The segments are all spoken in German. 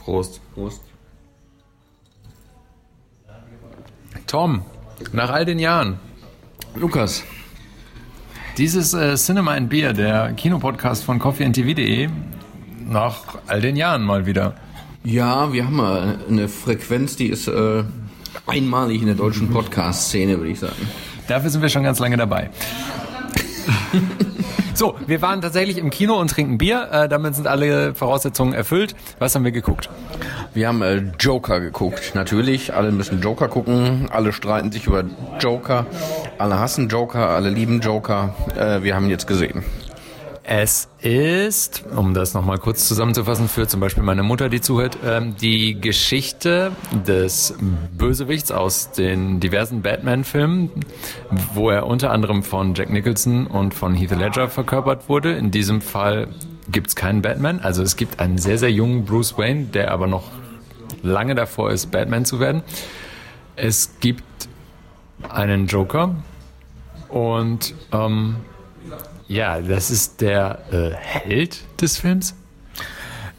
Prost. Prost. Tom, nach all den Jahren, Lukas. dieses äh, Cinema and Beer, der Kinopodcast von coffeeandtv.de, nach all den Jahren mal wieder. Ja, wir haben mal eine Frequenz, die ist äh, einmalig in der deutschen Podcast-Szene, würde ich sagen. Dafür sind wir schon ganz lange dabei. so, wir waren tatsächlich im Kino und trinken Bier. Äh, damit sind alle Voraussetzungen erfüllt. Was haben wir geguckt? Wir haben äh, Joker geguckt. Natürlich, alle müssen Joker gucken. Alle streiten sich über Joker. Alle hassen Joker, alle lieben Joker. Äh, wir haben ihn jetzt gesehen. Es ist, um das nochmal kurz zusammenzufassen, für zum Beispiel meine Mutter, die zuhört, ähm, die Geschichte des Bösewichts aus den diversen Batman-Filmen, wo er unter anderem von Jack Nicholson und von Heath Ledger verkörpert wurde. In diesem Fall gibt es keinen Batman. Also es gibt einen sehr, sehr jungen Bruce Wayne, der aber noch lange davor ist, Batman zu werden. Es gibt einen Joker und ähm, ja, das ist der äh, Held des Films.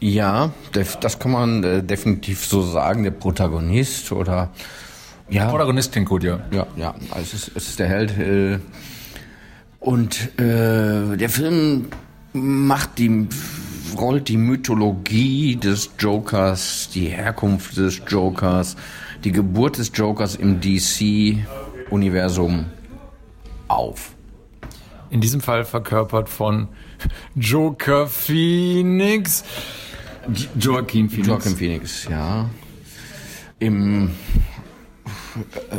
Ja, das kann man äh, definitiv so sagen. Der Protagonist oder ja, Protagonist klingt gut, ja. Ja, ja, also es ist, es ist der Held. Äh, und äh, der Film macht die, rollt die Mythologie des Jokers, die Herkunft des Jokers, die Geburt des Jokers im DC-Universum auf. In diesem Fall verkörpert von Joker Phoenix. Joaquin Phoenix. Joaquin Phoenix, ja. Im äh,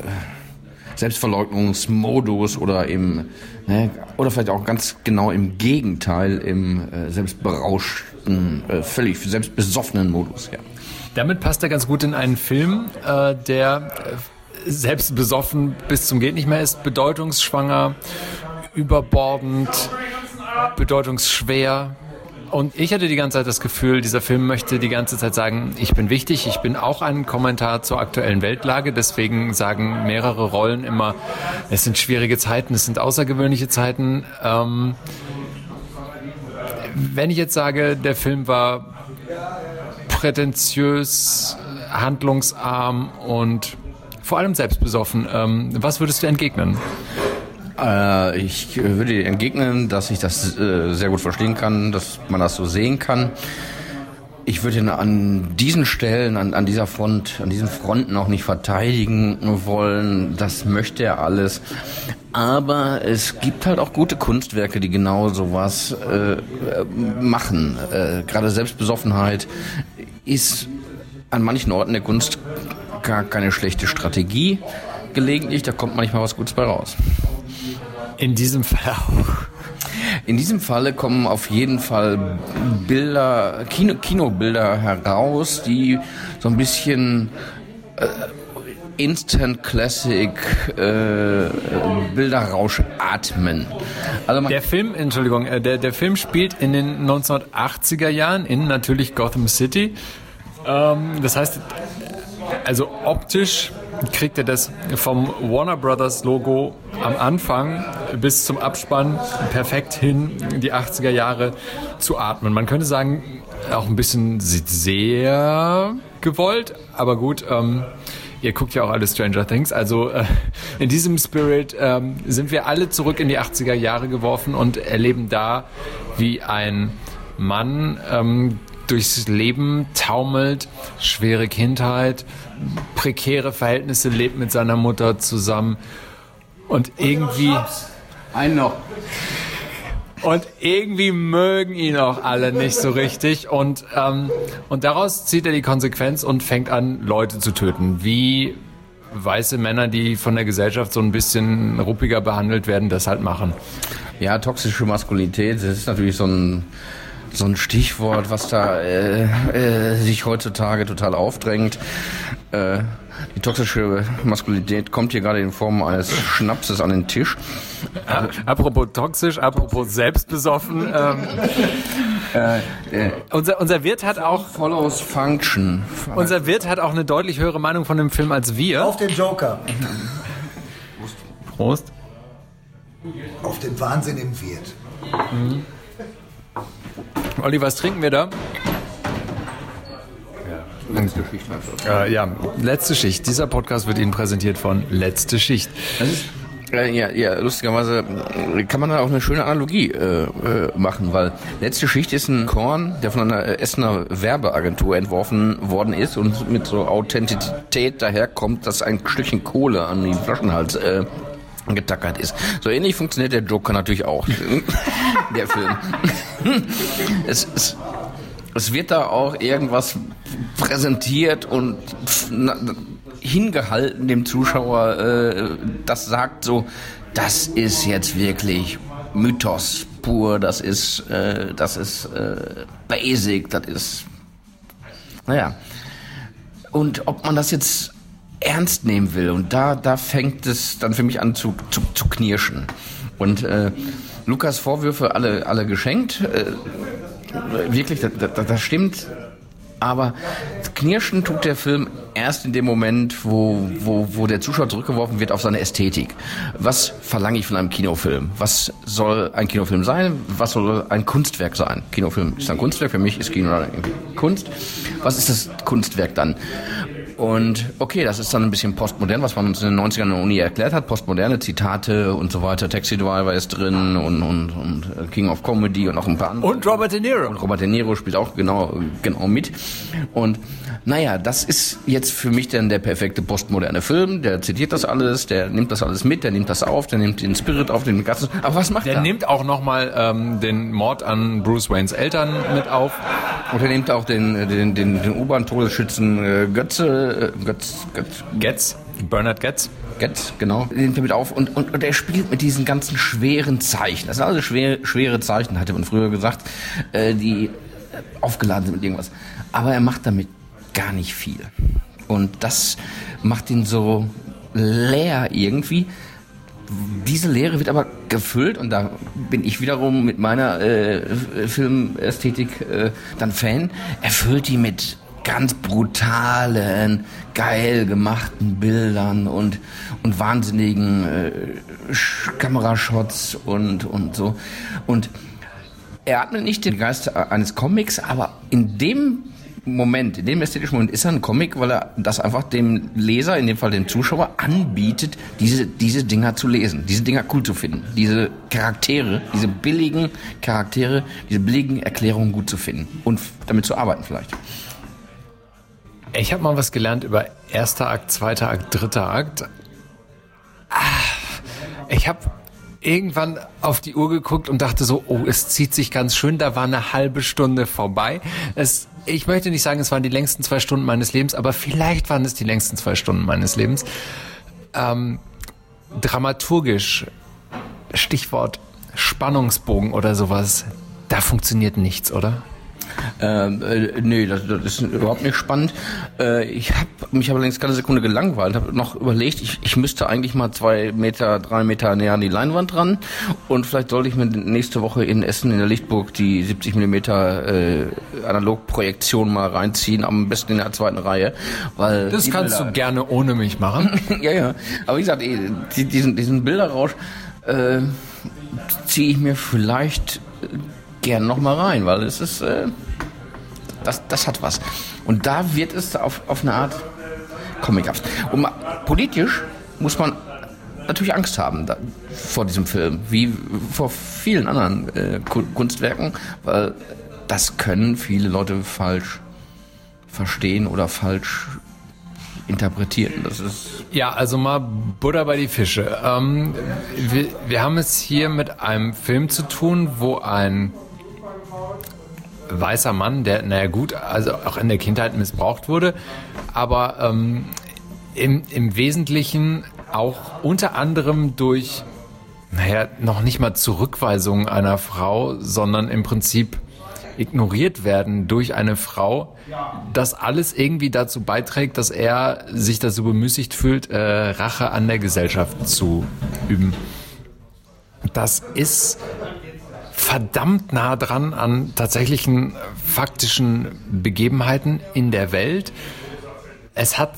Selbstverleugnungsmodus oder im, ne, oder vielleicht auch ganz genau im Gegenteil, im äh, selbstberauschten, äh, völlig selbstbesoffenen Modus, ja. Damit passt er ganz gut in einen Film, äh, der äh, selbst besoffen bis zum geht nicht mehr ist, bedeutungsschwanger, überbordend, bedeutungsschwer. Und ich hatte die ganze Zeit das Gefühl, dieser Film möchte die ganze Zeit sagen, ich bin wichtig, ich bin auch ein Kommentar zur aktuellen Weltlage. Deswegen sagen mehrere Rollen immer, es sind schwierige Zeiten, es sind außergewöhnliche Zeiten. Ähm, wenn ich jetzt sage, der Film war prätentiös, handlungsarm und vor allem selbstbesoffen, ähm, was würdest du entgegnen? Äh, ich äh, würde dir entgegnen, dass ich das äh, sehr gut verstehen kann, dass man das so sehen kann. Ich würde ihn an diesen Stellen, an, an dieser Front, an diesen Fronten auch nicht verteidigen wollen. Das möchte er alles. Aber es gibt halt auch gute Kunstwerke, die genau sowas äh, machen. Äh, Gerade Selbstbesoffenheit ist an manchen Orten der Kunst gar keine schlechte Strategie. Gelegentlich, da kommt manchmal was Gutes bei raus. In diesem Fall auch. In diesem Falle kommen auf jeden Fall Bilder, Kino, Kinobilder heraus, die so ein bisschen äh, Instant Classic äh, Bilderrausch atmen. Also Der Film, Entschuldigung, äh, der, der Film spielt in den 1980er Jahren in natürlich Gotham City. Ähm, das heißt, also optisch kriegt er das vom Warner Brothers Logo am Anfang bis zum Abspann perfekt hin, die 80er Jahre zu atmen. Man könnte sagen, auch ein bisschen sehr gewollt, aber gut, ähm, ihr guckt ja auch alle Stranger Things, also äh, in diesem Spirit ähm, sind wir alle zurück in die 80er Jahre geworfen und erleben da, wie ein Mann ähm, durchs Leben taumelt, schwere Kindheit, prekäre Verhältnisse, lebt mit seiner Mutter zusammen und irgendwie ein noch. und irgendwie mögen ihn auch alle nicht so richtig und ähm, und daraus zieht er die Konsequenz und fängt an Leute zu töten, wie weiße Männer, die von der Gesellschaft so ein bisschen ruppiger behandelt werden, das halt machen. Ja, toxische Maskulinität, das ist natürlich so ein so ein Stichwort, was da äh, äh, sich heutzutage total aufdrängt. Äh, die toxische Maskulinität kommt hier gerade in Form eines Schnapses an den Tisch. Apropos toxisch, apropos selbstbesoffen. Ähm, Äh, unser, unser Wirt hat auch follows Function. unser Wirt hat auch eine deutlich höhere Meinung von dem Film als wir. Auf den Joker. Prost. Auf den Wahnsinn im Wirt. Olli, was trinken wir da? Letzte Schicht. Äh, ja, letzte Schicht. Dieser Podcast wird Ihnen präsentiert von Letzte Schicht. Äh, ja, ja, lustigerweise äh, kann man da auch eine schöne Analogie äh, äh, machen, weil letzte Schicht ist ein Korn, der von einer Essener Werbeagentur entworfen worden ist und mit so Authentizität daherkommt, dass ein Stückchen Kohle an den Flaschenhals äh, getackert ist. So ähnlich funktioniert der Joker natürlich auch. der Film. es, es, es wird da auch irgendwas präsentiert und hingehalten dem Zuschauer, äh, das sagt so, das ist jetzt wirklich Mythos pur, das ist, äh, das ist äh, basic, das ist, naja. Und ob man das jetzt ernst nehmen will, und da, da fängt es dann für mich an zu, zu, zu knirschen. Und äh, Lukas Vorwürfe alle, alle geschenkt. Äh, wirklich, das, das, das stimmt aber knirschen tut der Film erst in dem Moment, wo, wo, wo der Zuschauer zurückgeworfen wird auf seine Ästhetik. Was verlange ich von einem Kinofilm? Was soll ein Kinofilm sein? Was soll ein Kunstwerk sein? Kinofilm ist ein Kunstwerk, für mich ist Kino Kunst. Was ist das Kunstwerk dann? Und okay, das ist dann ein bisschen postmodern, was man uns in den 90ern in der Uni erklärt hat. Postmoderne Zitate und so weiter. Taxi Driver ist drin und, und, und King of Comedy und auch ein paar andere. Und Robert De Niro. Und Robert De Niro spielt auch genau, genau mit. Und naja, das ist jetzt für mich dann der perfekte postmoderne Film. Der zitiert das alles, der nimmt das alles mit, der nimmt das auf, der nimmt den Spirit auf, den ganzen. Aber was macht der? Der nimmt auch nochmal ähm, den Mord an Bruce Waynes Eltern mit auf. Und er nimmt auch den, den, den, den U-Bahn-Todesschützen äh, Götze, äh, Götz, Götz. Getz, Bernard Getz. Getz, genau. Nimmt er mit auf und, und, und er spielt mit diesen ganzen schweren Zeichen. Das sind also schwer, schwere Zeichen, hatte man früher gesagt, äh, die aufgeladen sind mit irgendwas. Aber er macht damit gar nicht viel. Und das macht ihn so leer irgendwie. Diese Leere wird aber gefüllt und da bin ich wiederum mit meiner äh, Filmästhetik äh, dann Fan. Erfüllt die mit ganz brutalen, geil gemachten Bildern und, und wahnsinnigen äh, Kamerashots und, und so. Und er atmet nicht den Geist eines Comics, aber in dem Moment, in dem ästhetischen Moment ist er ein Comic, weil er das einfach dem Leser, in dem Fall dem Zuschauer, anbietet, diese, diese Dinger zu lesen, diese Dinger cool zu finden, diese Charaktere, diese billigen Charaktere, diese billigen Erklärungen gut zu finden und damit zu arbeiten vielleicht. Ich habe mal was gelernt über erster Akt, zweiter Akt, dritter Akt. Ah, ich habe irgendwann auf die Uhr geguckt und dachte so, oh, es zieht sich ganz schön, da war eine halbe Stunde vorbei. Es, ich möchte nicht sagen, es waren die längsten zwei Stunden meines Lebens, aber vielleicht waren es die längsten zwei Stunden meines Lebens. Ähm, dramaturgisch, Stichwort Spannungsbogen oder sowas, da funktioniert nichts, oder? Ähm, äh, nee, das, das ist überhaupt nicht spannend. Äh, ich habe mich aber längst keine Sekunde gelangweilt, habe noch überlegt, ich, ich müsste eigentlich mal zwei Meter, drei Meter näher an die Leinwand ran und vielleicht sollte ich mir nächste Woche in Essen in der Lichtburg die 70 Millimeter äh, Analogprojektion mal reinziehen, am besten in der zweiten Reihe, weil das kannst Bilder, du gerne ohne mich machen. ja, ja. Aber wie gesagt, eh, diesen diesen Bilderrausch äh, ziehe ich mir vielleicht gern noch mal rein, weil es ist, äh, das, das hat was. Und da wird es auf, auf eine Art comichaft. Und politisch muss man natürlich Angst haben da, vor diesem Film, wie vor vielen anderen äh, Kunstwerken, weil das können viele Leute falsch verstehen oder falsch interpretieren. Das ist ja, also mal Butter bei die Fische. Ähm, wir, wir haben es hier mit einem Film zu tun, wo ein weißer Mann, der, naja gut, also auch in der Kindheit missbraucht wurde, aber ähm, im, im Wesentlichen auch unter anderem durch, naja, noch nicht mal Zurückweisung einer Frau, sondern im Prinzip ignoriert werden durch eine Frau, das alles irgendwie dazu beiträgt, dass er sich dazu bemüßigt fühlt, äh, Rache an der Gesellschaft zu üben. Das ist verdammt nah dran an tatsächlichen faktischen Begebenheiten in der Welt. Es hat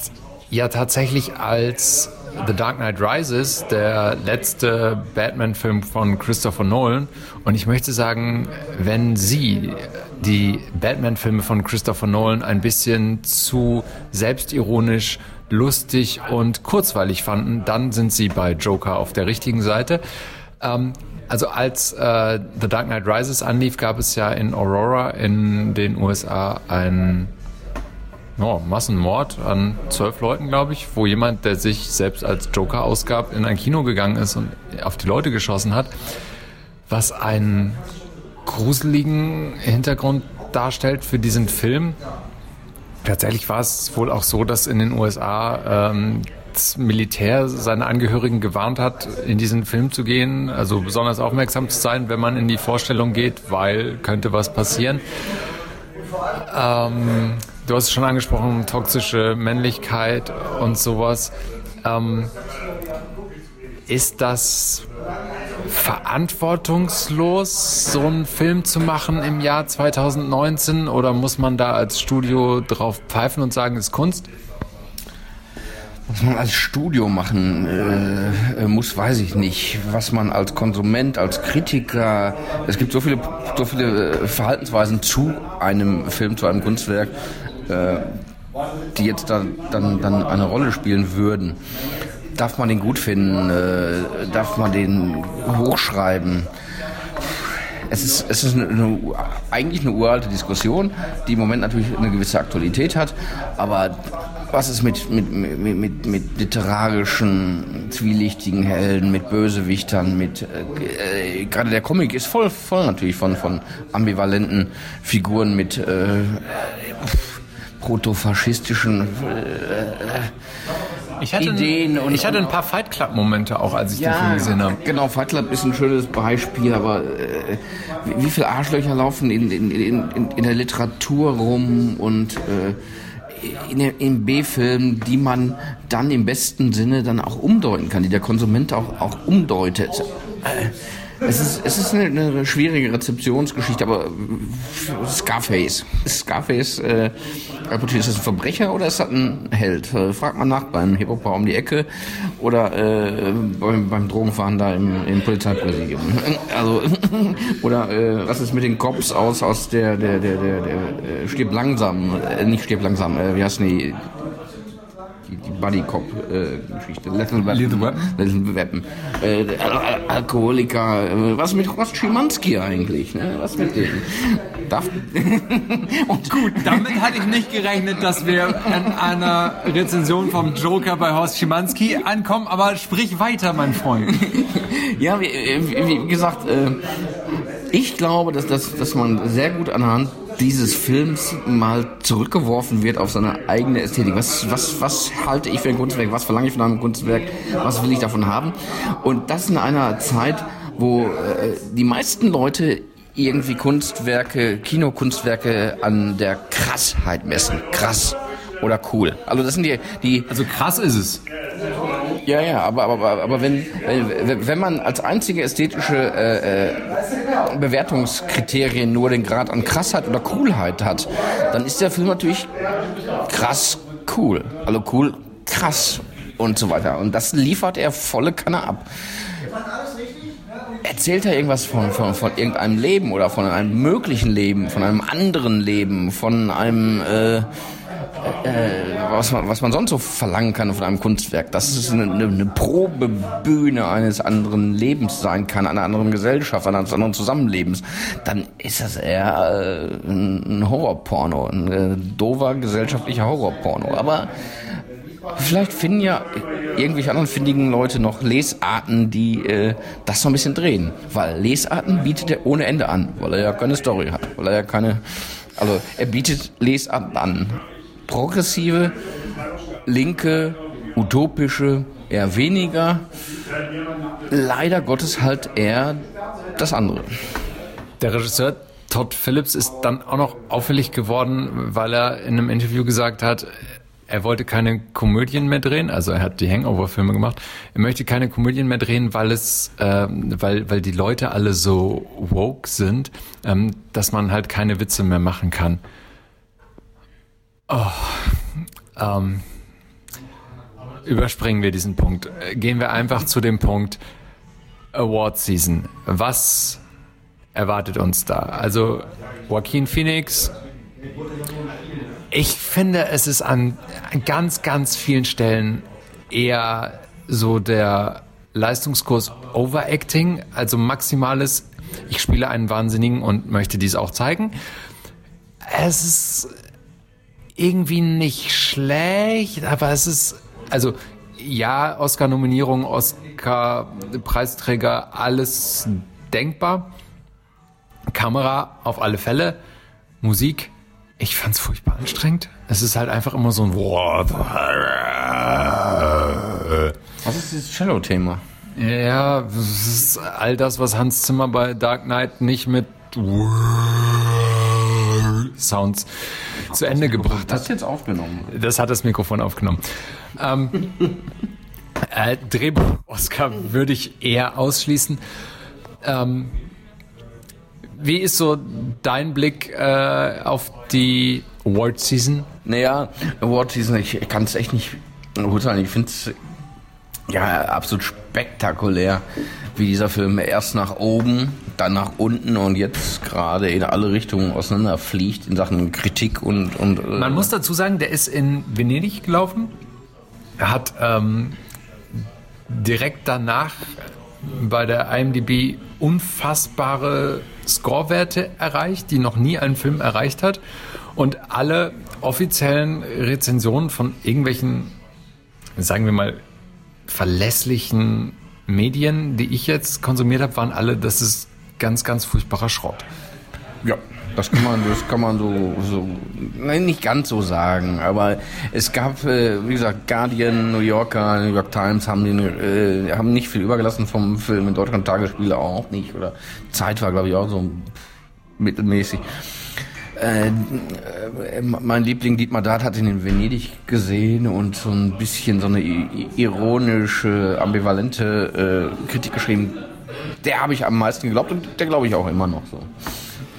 ja tatsächlich als The Dark Knight Rises, der letzte Batman-Film von Christopher Nolan. Und ich möchte sagen, wenn Sie die Batman-Filme von Christopher Nolan ein bisschen zu selbstironisch, lustig und kurzweilig fanden, dann sind Sie bei Joker auf der richtigen Seite. Ähm, also als äh, The Dark Knight Rises anlief, gab es ja in Aurora in den USA ein oh, Massenmord an zwölf Leuten, glaube ich, wo jemand, der sich selbst als Joker ausgab, in ein Kino gegangen ist und auf die Leute geschossen hat, was einen gruseligen Hintergrund darstellt für diesen Film. Tatsächlich war es wohl auch so, dass in den USA ähm, das Militär seine Angehörigen gewarnt hat, in diesen Film zu gehen, also besonders aufmerksam zu sein, wenn man in die Vorstellung geht, weil könnte was passieren. Ähm, du hast es schon angesprochen, toxische Männlichkeit und sowas. Ähm, ist das verantwortungslos, so einen Film zu machen im Jahr 2019? Oder muss man da als Studio drauf pfeifen und sagen, es ist Kunst? Was man als Studio machen äh, äh, muss, weiß ich nicht. Was man als Konsument, als Kritiker, es gibt so viele, so viele äh, Verhaltensweisen zu einem Film, zu einem Kunstwerk, äh, die jetzt dann, dann, dann eine Rolle spielen würden. Darf man den gut finden? Äh, darf man den hochschreiben? Es ist, es ist eine, eine, eigentlich eine uralte Diskussion, die im Moment natürlich eine gewisse Aktualität hat, aber was ist mit, mit, mit, mit, mit literarischen, zwielichtigen Helden, mit Bösewichtern, mit äh, äh, gerade der Comic ist voll, voll natürlich von, von ambivalenten Figuren mit äh, protofaschistischen äh, ich hatte Ideen. und, ich hatte ein paar Fight Club-Momente auch, als ich ja, den Film gesehen habe. Genau, Fight Club ist ein schönes Beispiel, aber äh, wie, wie viele Arschlöcher laufen in, in, in, in, der Literatur rum und äh, in, in B-Filmen, die man dann im besten Sinne dann auch umdeuten kann, die der Konsument auch, auch umdeutet. Äh, es ist, es ist eine, eine schwierige Rezeptionsgeschichte, aber Scarface. Scarface, äh, ist das ein Verbrecher oder ist das ein Held? Äh, fragt man nach beim Hip-Hopper um die Ecke oder äh, beim, beim Drogenfahren da im, im Polizeipräsidium. Also, oder äh, was ist mit den Cops aus, aus der, der, der, der, der äh, stirbt langsam, äh, nicht stirbt langsam, äh, wie heißt die? Buddy Cop äh, Geschichte. Little Weapon. Little Weapon. Little Weapon. Äh, Al Alkoholiker. Äh, was mit Rost Schimanski eigentlich? Ne? Was mit denen? Darf Und gut, damit hatte ich nicht gerechnet, dass wir in einer Rezension vom Joker bei Horst Schimanski ankommen, aber sprich weiter, mein Freund. ja, wie, wie gesagt, äh, ich glaube, dass, dass, dass man sehr gut anhand dieses Films mal zurückgeworfen wird auf seine eigene Ästhetik. Was, was, was halte ich für ein Kunstwerk? Was verlange ich von einem Kunstwerk? Was will ich davon haben? Und das in einer Zeit, wo äh, die meisten Leute irgendwie Kunstwerke, Kinokunstwerke an der Krassheit messen. Krass oder cool. Also das sind die, die. Also krass ist es. Ja, ja, aber, aber, aber wenn, wenn man als einzige ästhetische äh, Bewertungskriterien nur den Grad an Krassheit oder Coolheit hat, dann ist der Film natürlich krass cool. Also cool, krass und so weiter. Und das liefert er volle Kanne ab. Erzählt er irgendwas von, von, von irgendeinem Leben oder von einem möglichen Leben, von einem anderen Leben, von einem äh, äh, was, man, was man sonst so verlangen kann von einem Kunstwerk, dass es eine, eine Probebühne eines anderen Lebens sein kann, einer anderen Gesellschaft, eines anderen Zusammenlebens, dann ist das eher äh, ein Horrorporno, ein äh, dover gesellschaftlicher Horrorporno. Aber vielleicht finden ja irgendwelche anderen findigen Leute noch Lesarten, die äh, das so ein bisschen drehen. Weil Lesarten bietet er ohne Ende an, weil er ja keine Story hat, weil er ja keine also er bietet Lesarten an progressive, linke, utopische eher weniger. Leider Gottes halt eher das andere. Der Regisseur Todd Phillips ist dann auch noch auffällig geworden, weil er in einem Interview gesagt hat, er wollte keine Komödien mehr drehen, also er hat die Hangover-Filme gemacht. Er möchte keine Komödien mehr drehen, weil es, äh, weil, weil die Leute alle so woke sind, ähm, dass man halt keine Witze mehr machen kann. Oh, ähm, überspringen wir diesen Punkt. Gehen wir einfach zu dem Punkt Award Season. Was erwartet uns da? Also Joaquin Phoenix. Ich finde, es ist an ganz, ganz vielen Stellen eher so der Leistungskurs Overacting, also maximales, ich spiele einen Wahnsinnigen und möchte dies auch zeigen. Es ist irgendwie nicht schlecht, aber es ist, also ja, Oscar-Nominierung, Oscar-Preisträger, alles denkbar. Kamera auf alle Fälle. Musik, ich fand's furchtbar anstrengend. Es ist halt einfach immer so ein Was ist dieses Cello-Thema? Ja, das ist all das, was Hans Zimmer bei Dark Knight nicht mit Sounds zu Ende gebracht Das hat. ist jetzt aufgenommen. Das hat das Mikrofon aufgenommen. Ähm, äh, Drehbuch-Oscar würde ich eher ausschließen. Ähm, wie ist so dein Blick äh, auf die Award Season? Naja, Award Season, ich kann es echt nicht urteilen. Ich finde es ja absolut spektakulär, wie dieser Film erst nach oben, dann nach unten und jetzt gerade in alle Richtungen auseinanderfliegt in Sachen Kritik und. und äh, Man muss dazu sagen, der ist in Venedig gelaufen. Er hat ähm, direkt danach bei der IMDb unfassbare Scorewerte erreicht, die noch nie ein Film erreicht hat. Und alle offiziellen Rezensionen von irgendwelchen, sagen wir mal, verlässlichen Medien, die ich jetzt konsumiert habe, waren alle, das ist ganz, ganz furchtbarer Schrott. Ja, das kann man, das kann man so, so, nein, nicht ganz so sagen, aber es gab, äh, wie gesagt, Guardian, New Yorker, New York Times haben den, äh, haben nicht viel übergelassen vom Film, in Deutschland Tagesspiele auch nicht, oder Zeit war, glaube ich, auch so mittelmäßig. Äh, äh, mein Liebling Dietmar Dart hat ihn in Venedig gesehen und so ein bisschen so eine ironische, ambivalente äh, Kritik geschrieben. Der habe ich am meisten geglaubt und der glaube ich auch immer noch so.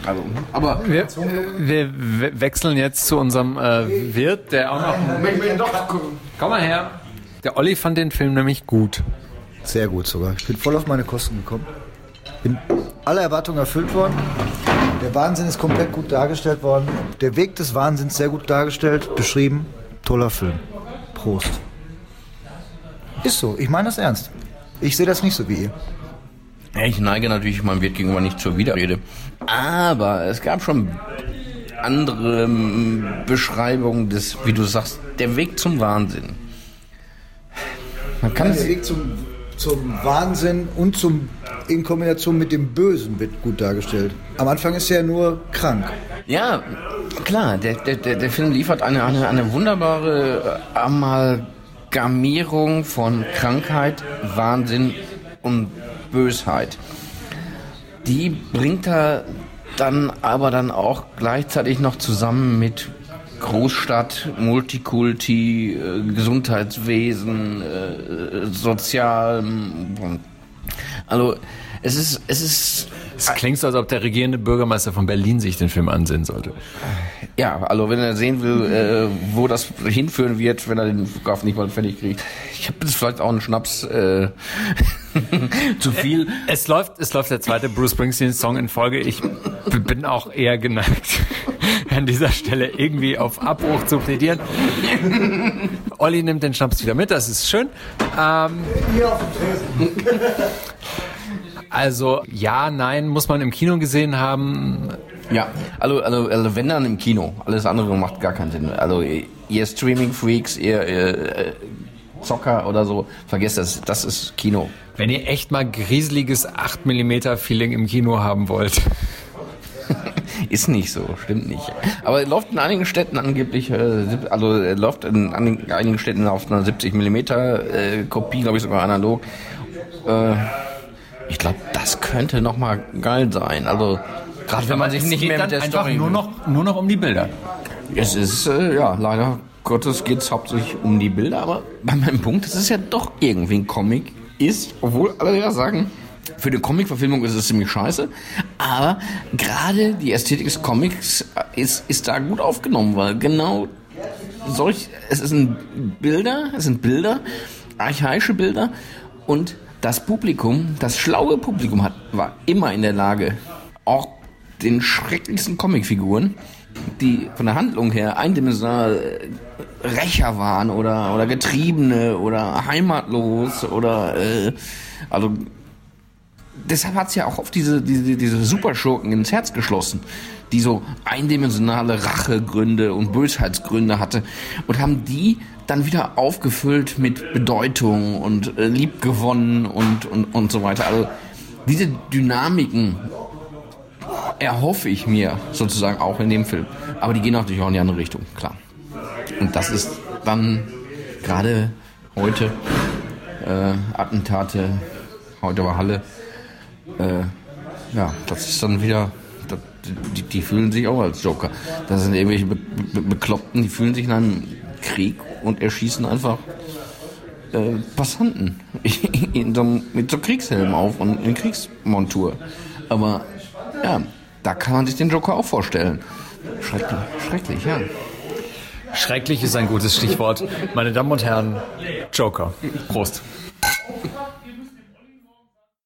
Also, aber Wir, wir we- wechseln jetzt zu unserem äh, Wirt, der auch noch. Komm mal her. Der Olli fand den Film nämlich gut. Sehr gut sogar. Ich bin voll auf meine Kosten gekommen. Bin alle Erwartungen erfüllt worden. Der Wahnsinn ist komplett gut dargestellt worden. Der Weg des Wahnsinns sehr gut dargestellt, beschrieben. Toller Film. Prost. Ist so. Ich meine das ernst. Ich sehe das nicht so wie ihr. Ja, ich neige natürlich meinem Wirt gegenüber nicht zur Widerrede. Aber es gab schon andere ähm, Beschreibungen des, wie du sagst, der Weg zum Wahnsinn. Man kann es. Der Weg zum, zum Wahnsinn und zum, in Kombination mit dem Bösen wird gut dargestellt. Am Anfang ist er nur krank. Ja, klar, der, der, der, Film liefert eine, eine, eine wunderbare äh, Amalgamierung von Krankheit, Wahnsinn und Bösheit. Die bringt er dann aber dann auch gleichzeitig noch zusammen mit Großstadt, Multikulti, äh, Gesundheitswesen, äh, Sozial. Also es ist, es ist Es klingt so, als ob der regierende Bürgermeister von Berlin sich den Film ansehen sollte. Ja, also wenn er sehen will, äh, wo das hinführen wird, wenn er den Flughafen nicht mal fertig kriegt. Ich habe jetzt vielleicht auch einen Schnaps äh, zu viel. Es läuft, es läuft der zweite Bruce Springsteen-Song in Folge. Ich bin auch eher geneigt, an dieser Stelle irgendwie auf Abbruch zu plädieren. Olli nimmt den Schnaps wieder mit, das ist schön. Ähm, also ja, nein, muss man im Kino gesehen haben. Ja, also, also, also wenn dann im Kino. Alles andere macht gar keinen Sinn. Also ihr Streaming-Freaks, ihr, ihr äh, Zocker oder so, vergesst das. Das ist Kino. Wenn ihr echt mal grieseliges 8mm Feeling im Kino haben wollt. Ist nicht so, stimmt nicht. Aber er läuft in einigen Städten angeblich, äh, also er läuft in einigen Städten auf einer 70 mm äh, Kopie, glaube ich sogar analog. Äh, ich glaube, das könnte noch mal geil sein. Also gerade wenn man sich Es nicht geht mehr mit der Story. nur noch, nur noch um die Bilder. Es ist äh, ja leider Gottes geht's hauptsächlich um die Bilder, aber bei meinem Punkt, dass es ja doch irgendwie ein Comic ist, obwohl alle ja sagen, für eine Comic-Verfilmung ist es ziemlich scheiße, aber gerade die Ästhetik des Comics ist, ist da gut aufgenommen, weil genau solch, es sind Bilder, es sind Bilder, archaische Bilder und das Publikum, das schlaue Publikum hat, war immer in der Lage, auch den schrecklichsten Comicfiguren, die von der Handlung her eindimensional Rächer waren oder, oder Getriebene oder heimatlos oder äh, also deshalb hat es ja auch auf diese, diese, diese Superschurken ins Herz geschlossen, die so eindimensionale Rachegründe und Bösheitsgründe hatte und haben die dann wieder aufgefüllt mit Bedeutung und äh, liebgewonnen und, und, und so weiter. Also diese Dynamiken erhoffe ich mir sozusagen auch in dem Film. Aber die gehen natürlich auch in die andere Richtung, klar. Und das ist dann gerade heute äh, Attentate, heute war Halle, äh, ja, das ist dann wieder, das, die, die, fühlen sich auch als Joker. Das sind irgendwelche Be Be Bekloppten, die fühlen sich in einem Krieg und erschießen einfach äh, Passanten in so, mit so Kriegshelm auf und in Kriegsmontur. Aber ja, da kann man sich den Joker auch vorstellen. Schrecklich, schrecklich, ja. Schrecklich ist ein gutes Stichwort. Meine Damen und Herren, Joker. Prost.